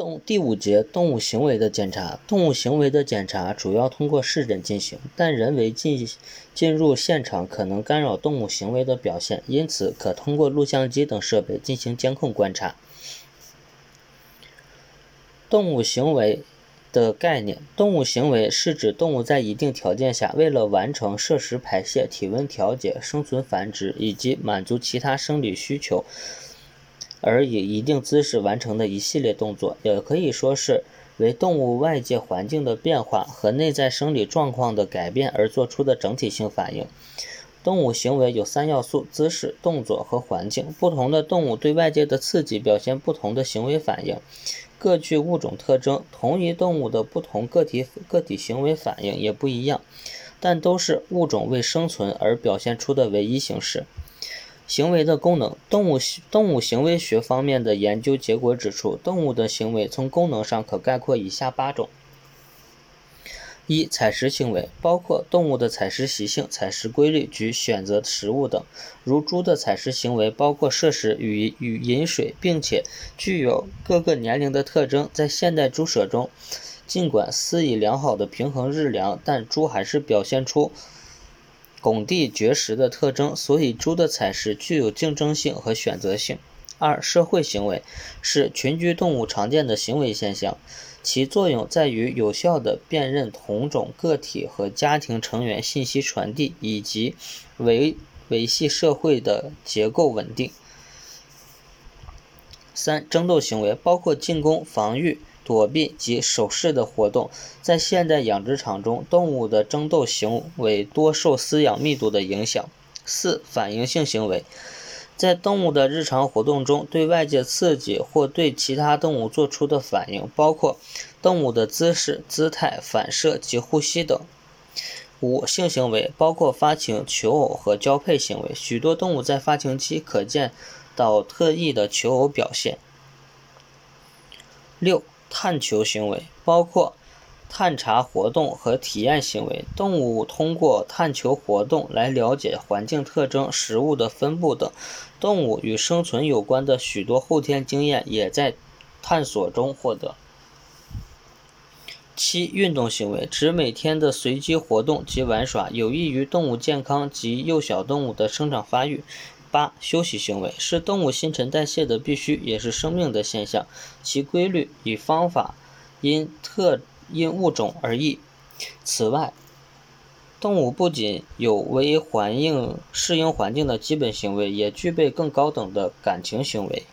动第五节动物行为的检查。动物行为的检查主要通过视诊进行，但人为进进入现场可能干扰动物行为的表现，因此可通过录像机等设备进行监控观察。动物行为的概念：动物行为是指动物在一定条件下，为了完成摄食、排泄、体温调节、生存繁殖以及满足其他生理需求。而以一定姿势完成的一系列动作，也可以说是为动物外界环境的变化和内在生理状况的改变而做出的整体性反应。动物行为有三要素：姿势、动作和环境。不同的动物对外界的刺激表现不同的行为反应，各具物种特征。同一动物的不同个体个体行为反应也不一样，但都是物种为生存而表现出的唯一形式。行为的功能，动物动物行为学方面的研究结果指出，动物的行为从功能上可概括以下八种：一、采食行为，包括动物的采食习性、采食规律及选择食物等。如猪的采食行为包括摄食与与饮水，并且具有各个年龄的特征。在现代猪舍中，尽管施以良好的平衡日粮，但猪还是表现出。拱地绝食的特征，所以猪的采食具有竞争性和选择性。二、社会行为是群居动物常见的行为现象，其作用在于有效地辨认同种个体和家庭成员信息传递，以及维维系社会的结构稳定。三、争斗行为包括进攻、防御。躲避及守势的活动，在现代养殖场中，动物的争斗行为多受饲养密度的影响。四、反应性行为，在动物的日常活动中，对外界刺激或对其他动物做出的反应，包括动物的姿势、姿态、反射及呼吸等。五、性行为包括发情、求偶和交配行为，许多动物在发情期可见到特异的求偶表现。六。探求行为包括探查活动和体验行为。动物通过探求活动来了解环境特征、食物的分布等。动物与生存有关的许多后天经验也在探索中获得。七、运动行为指每天的随机活动及玩耍，有益于动物健康及幼小动物的生长发育。八、休息行为是动物新陈代谢的必须，也是生命的现象，其规律与方法因特因物种而异。此外，动物不仅有为环境适应环境的基本行为，也具备更高等的感情行为。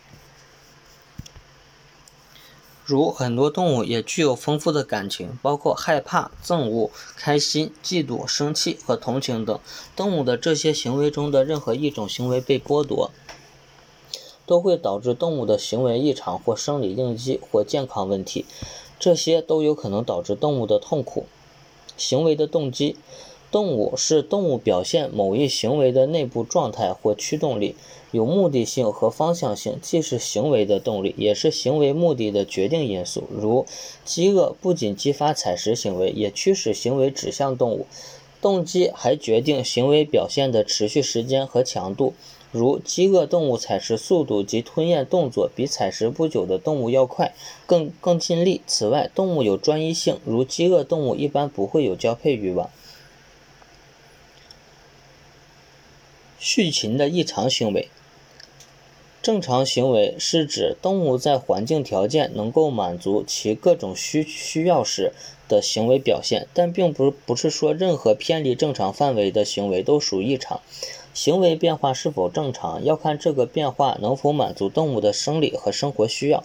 如很多动物也具有丰富的感情，包括害怕、憎恶、开心、嫉妒、生气和同情等。动物的这些行为中的任何一种行为被剥夺，都会导致动物的行为异常或生理应激或健康问题。这些都有可能导致动物的痛苦。行为的动机。动物是动物表现某一行为的内部状态或驱动力，有目的性和方向性，既是行为的动力，也是行为目的的决定因素。如饥饿不仅激发采食行为，也驱使行为指向动物。动机还决定行为表现的持续时间和强度。如饥饿动物采食速度及吞咽动作比采食不久的动物要快，更更尽力。此外，动物有专一性，如饥饿动物一般不会有交配欲望。畜禽的异常行为。正常行为是指动物在环境条件能够满足其各种需需要时的行为表现，但并不不是说任何偏离正常范围的行为都属异常。行为变化是否正常，要看这个变化能否满足动物的生理和生活需要。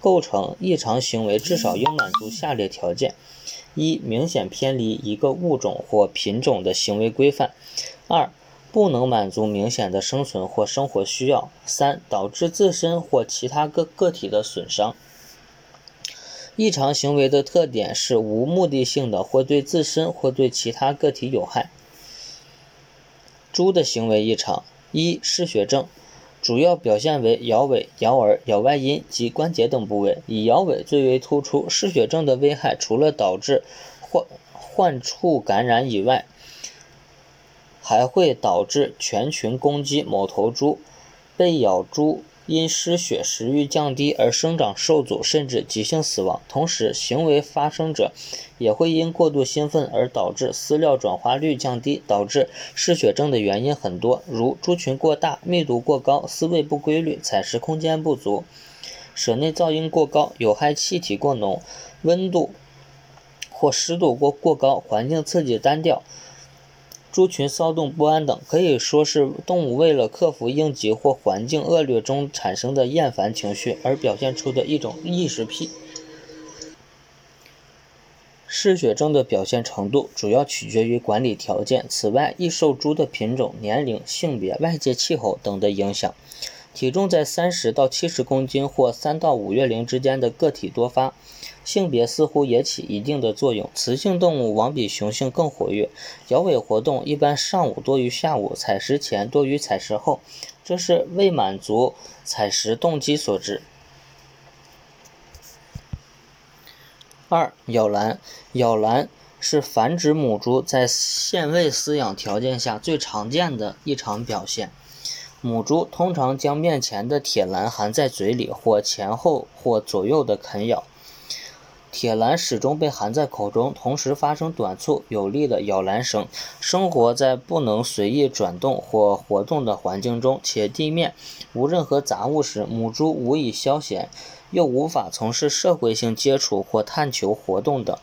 构成异常行为至少应满足下列条件：一、明显偏离一个物种或品种的行为规范；二、不能满足明显的生存或生活需要；三、导致自身或其他个个体的损伤。异常行为的特点是无目的性的，或对自身或对其他个体有害。猪的行为异常：一、嗜血症，主要表现为摇尾、咬耳、咬外阴及关节等部位，以摇尾最为突出。嗜血症的危害除了导致患患处感染以外，还会导致全群攻击某头猪，被咬猪因失血、食欲降低而生长受阻，甚至急性死亡。同时，行为发生者也会因过度兴奋而导致饲料转化率降低，导致嗜血症的原因很多，如猪群过大、密度过高、饲喂不规律、采食空间不足、舍内噪音过高、有害气体过浓、温度或湿度过过高、环境刺激单调。猪群骚动不安等，可以说是动物为了克服应急或环境恶劣中产生的厌烦情绪而表现出的一种异食癖。嗜血症的表现程度主要取决于管理条件，此外，易受猪的品种、年龄、性别、外界气候等的影响。体重在三十到七十公斤或三到五月龄之间的个体多发。性别似乎也起一定的作用，雌性动物往比雄性更活跃，摇尾活动一般上午多于下午，采食前多于采食后，这是为满足采食动机所致。二、咬栏，咬栏是繁殖母猪在限位饲养条件下最常见的异常表现。母猪通常将面前的铁栏含在嘴里，或前后或左右的啃咬。铁栏始终被含在口中，同时发生短促有力的咬栏声。生活在不能随意转动或活动的环境中，且地面无任何杂物时，母猪无以消闲，又无法从事社会性接触或探求活动等，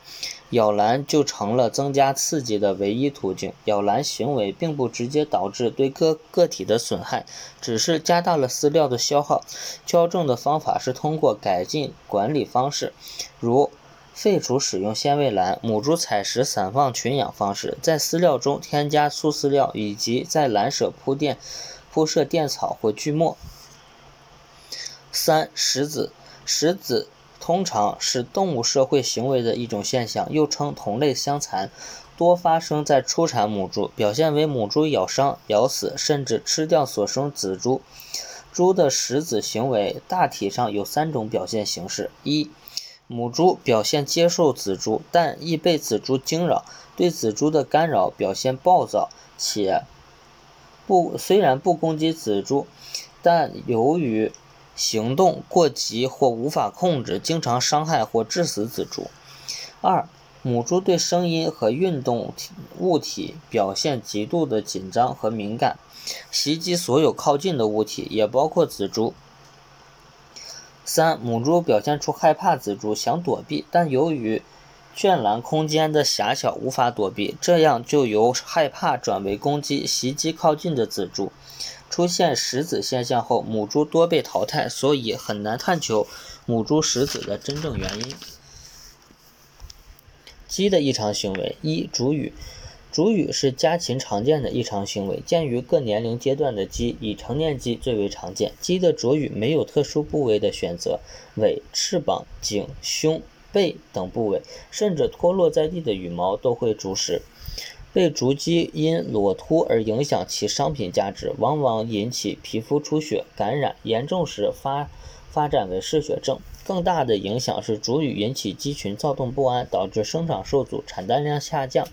咬栏就成了增加刺激的唯一途径。咬栏行为并不直接导致对个个体的损害，只是加大了饲料的消耗。矫正的方法是通过改进管理方式，如。废除使用限位栏、母猪采食散放群养方式，在饲料中添加粗饲料，以及在栏舍铺垫铺设垫草或锯末。三、食子，食子通常是动物社会行为的一种现象，又称同类相残，多发生在初产母猪，表现为母猪咬伤、咬死，甚至吃掉所生子猪。猪的食子行为大体上有三种表现形式：一、母猪表现接受仔猪，但易被仔猪惊扰，对仔猪的干扰表现暴躁，且不虽然不攻击仔猪，但由于行动过急或无法控制，经常伤害或致死仔猪。二、母猪对声音和运动物体表现极度的紧张和敏感，袭击所有靠近的物体，也包括仔猪。三、母猪表现出害怕子猪，想躲避，但由于圈栏空间的狭小，无法躲避，这样就由害怕转为攻击，袭击靠近的子猪。出现食子现象后，母猪多被淘汰，所以很难探求母猪食子的真正原因。鸡的异常行为：一、主语。逐羽是家禽常见的异常行为，见于各年龄阶段的鸡，以成年鸡最为常见。鸡的啄羽没有特殊部位的选择，尾、翅膀、颈、胸、背等部位，甚至脱落在地的羽毛都会啄食。被逐鸡因裸秃而影响其商品价值，往往引起皮肤出血、感染，严重时发发展为嗜血症。更大的影响是逐羽引起鸡群躁动不安，导致生长受阻、产蛋量下降。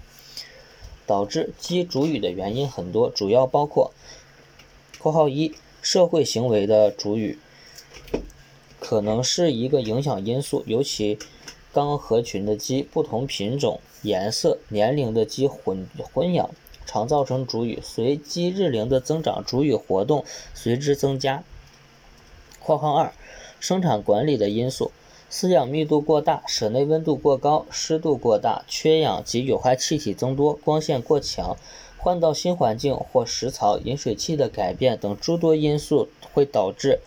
导致鸡主羽的原因很多，主要包括（括号一）社会行为的主羽，可能是一个影响因素，尤其刚合群的鸡，不同品种、颜色、年龄的鸡混混养，常造成主羽。随鸡日龄的增长，主羽活动随之增加。（括号二）生产管理的因素。饲养密度过大，舍内温度过高，湿度过大，缺氧及有害气体增多，光线过强，换到新环境或食槽、饮水器的改变等诸多因素会导致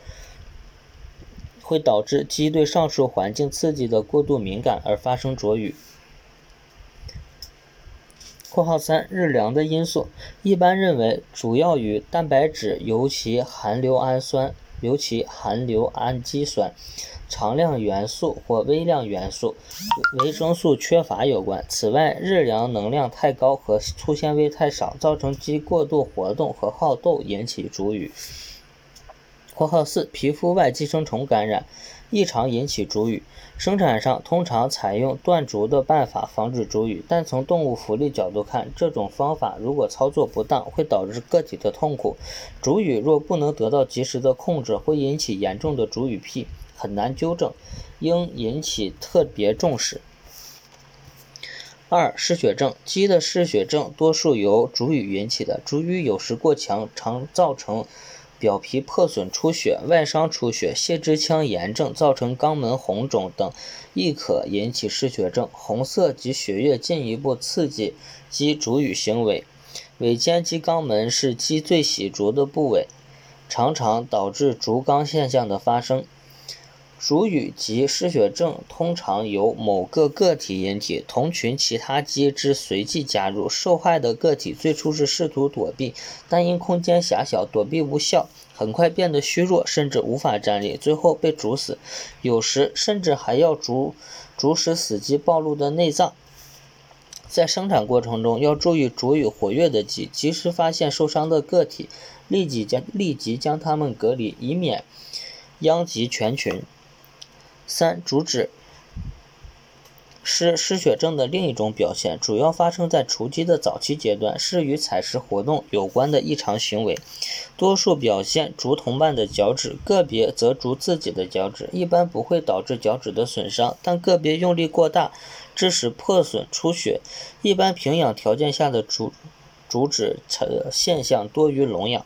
会导致鸡对上述环境刺激的过度敏感而发生啄羽。（括号三）日粮的因素一般认为主要与蛋白质，尤其含硫氨酸，尤其含硫氨基酸。常量元素或微量元素、维生素缺乏有关。此外，日粮能量太高和粗纤维太少，造成鸡过度活动和好斗，引起主语。（括号四，皮肤外寄生虫感染异常引起主羽，生产上通常采用断逐的办法防止主羽，但从动物福利角度看，这种方法如果操作不当，会导致个体的痛苦。主羽若不能得到及时的控制，会引起严重的主羽癖，很难纠正，应引起特别重视。二、失血症，鸡的失血症多数由主羽引起的，主羽有时过强，常造成。表皮破损出血、外伤出血、泄殖腔炎症造成肛门红肿等，亦可引起失血症。红色及血液进一步刺激鸡主羽行为。尾尖肌肛门是鸡最喜啄的部位，常常导致逐肛现象的发生。主羽及失血症通常由某个个体引起，同群其他鸡只随即加入。受害的个体最初是试图躲避，但因空间狭小，躲避无效，很快变得虚弱，甚至无法站立，最后被煮死。有时甚至还要逐逐使死鸡暴露的内脏。在生产过程中，要注意主羽活跃的鸡，及时发现受伤的个体，立即将立即将它们隔离，以免殃及全群。三、主脂是失血症的另一种表现，主要发生在雏鸡的早期阶段，是与采食活动有关的异常行为，多数表现逐同伴的脚趾，个别则逐自己的脚趾，一般不会导致脚趾的损伤，但个别用力过大，致使破损出血。一般平养条件下的逐逐脂现象多于笼养。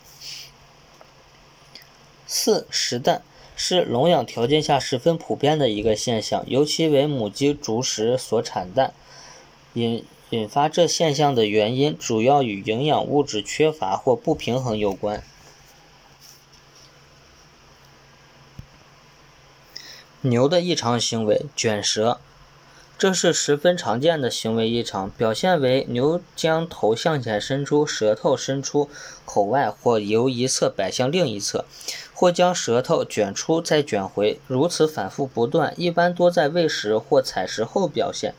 四、食蛋。是笼养条件下十分普遍的一个现象，尤其为母鸡逐食所产蛋。引引发这现象的原因，主要与营养物质缺乏或不平衡有关。牛的异常行为，卷舌。这是十分常见的行为异常，表现为牛将头向前伸出，舌头伸出口外，或由一侧摆向另一侧，或将舌头卷出再卷回，如此反复不断，一般多在喂食或采食后表现，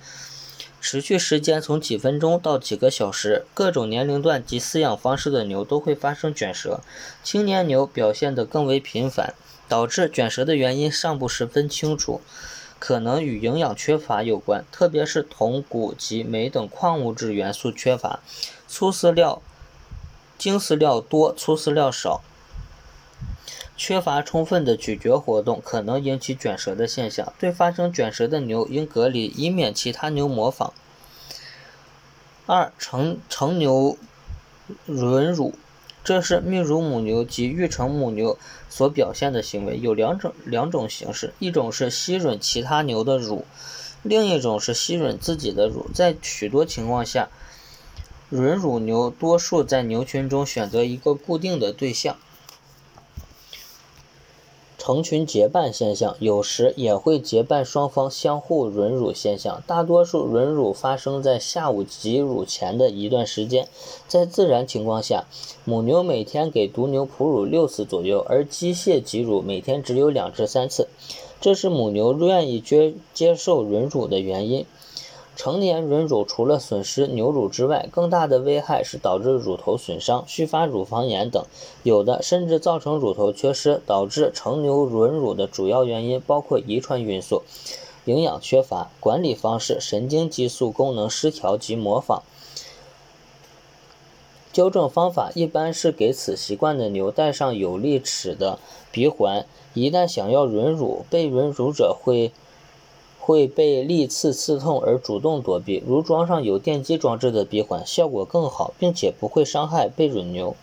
持续时间从几分钟到几个小时。各种年龄段及饲养方式的牛都会发生卷舌，青年牛表现得更为频繁，导致卷舌的原因尚不十分清楚。可能与营养缺乏有关，特别是铜、钴及镁等矿物质元素缺乏。粗饲料、精饲料多，粗饲料少，缺乏充分的咀嚼活动，可能引起卷舌的现象。对发生卷舌的牛应隔离，以免其他牛模仿。二、成成牛吮乳。这是泌乳母牛及育成母牛所表现的行为，有两种两种形式，一种是吸吮其他牛的乳，另一种是吸吮自己的乳。在许多情况下，吮乳牛多数在牛群中选择一个固定的对象。成群结伴现象，有时也会结伴双方相互吮乳现象。大多数吮乳发生在下午挤乳前的一段时间。在自然情况下，母牛每天给犊牛哺乳六次左右，而机械挤乳每天只有两至三次。这是母牛愿意接接受吮乳的原因。成年吮乳除了损失牛乳之外，更大的危害是导致乳头损伤、续发乳房炎等，有的甚至造成乳头缺失。导致成牛吮乳的主要原因包括遗传因素、营养缺乏、管理方式、神经激素功能失调及模仿。纠正方法一般是给此习惯的牛戴上有力齿的鼻环，一旦想要吮乳，被吮乳者会。会被利刺刺痛而主动躲避，如装上有电机装置的鼻环，效果更好，并且不会伤害被吮牛。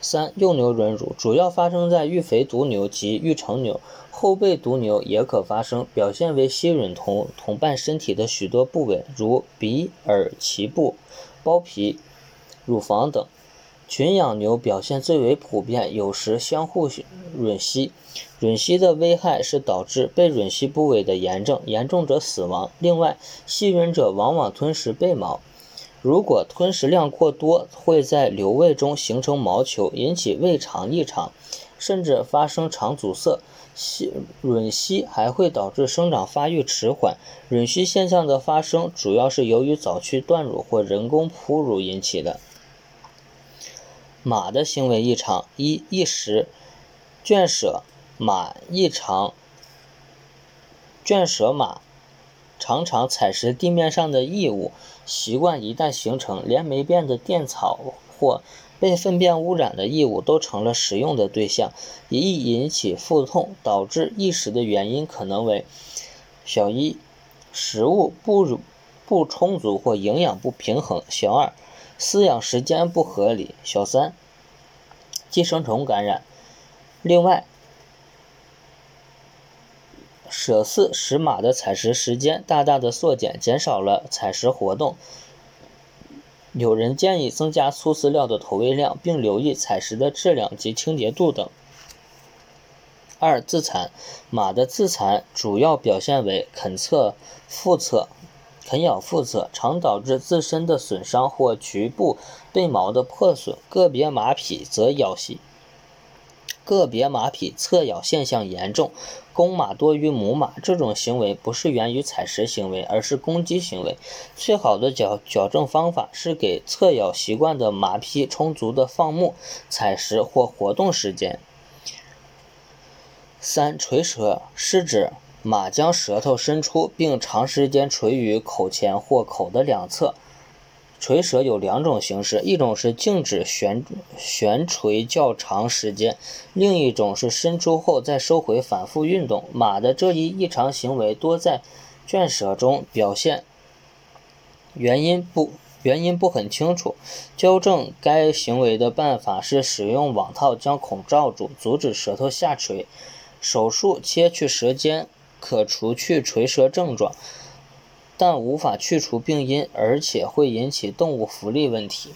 三、幼牛吮乳主要发生在育肥犊牛及育成牛，后备犊牛也可发生，表现为吸吮同同伴身体的许多部位，如鼻、耳、脐部、包皮、乳房等。群养牛表现最为普遍，有时相互吮吸。吮吸的危害是导致被吮吸部位的炎症，严重者死亡。另外，吸吮者往往吞食背毛，如果吞食量过多，会在瘤胃中形成毛球，引起胃肠异常，甚至发生肠阻塞。吸吮吸还会导致生长发育迟缓。吮吸现象的发生，主要是由于早期断乳或人工哺乳引起的。马的行为异常：一、异食，圈舍马异常，圈舍马常常采食地面上的异物，习惯一旦形成，连霉变的垫草或被粪便污染的异物都成了食用的对象，也易引起腹痛，导致异食的原因可能为：小一，食物不不充足或营养不平衡；小二，饲养时间不合理；小三，寄生虫感染。另外，舍饲使马的采食时间大大的缩减，减少了采食活动。有人建议增加粗饲料的投喂量，并留意采食的质量及清洁度等。二、自残，马的自残主要表现为啃侧腹侧、啃咬腹侧，常导致自身的损伤或局部被毛的破损，个别马匹则咬系。个别马匹侧咬现象严重，公马多于母马。这种行为不是源于采食行为，而是攻击行为。最好的矫矫正方法是给侧咬习惯的马匹充足的放牧、采食或活动时间。三、垂舌是指马将舌头伸出，并长时间垂于口前或口的两侧。垂舌有两种形式，一种是静止悬悬垂较长时间，另一种是伸出后再收回反复运动。马的这一异常行为多在圈舌中表现，原因不原因不很清楚。纠正该行为的办法是使用网套将孔罩住，阻止舌头下垂。手术切去舌尖可除去垂舌症状。但无法去除病因，而且会引起动物福利问题。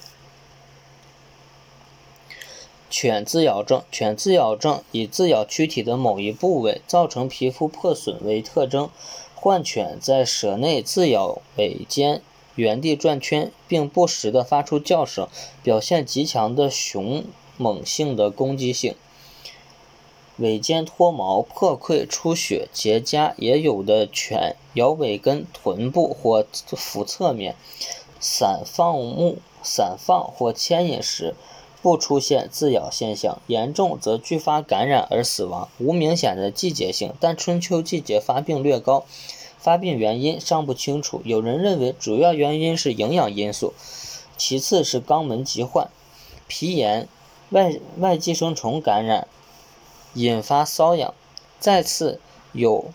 犬自咬症，犬自咬症以自咬躯体的某一部位造成皮肤破损为特征。患犬在舌内自咬尾尖，原地转圈，并不时地发出叫声，表现极强的凶猛性的攻击性。尾尖脱毛、破溃、出血、结痂，也有的犬咬尾根、臀部或腹侧面，散放牧、散放或牵引时，不出现自咬现象，严重则继发感染而死亡，无明显的季节性，但春秋季节发病略高，发病原因尚不清楚。有人认为主要原因是营养因素，其次是肛门疾患、皮炎、外外寄生虫感染。引发瘙痒，再次有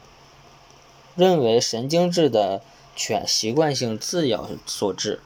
认为神经质的犬习惯性自咬所致。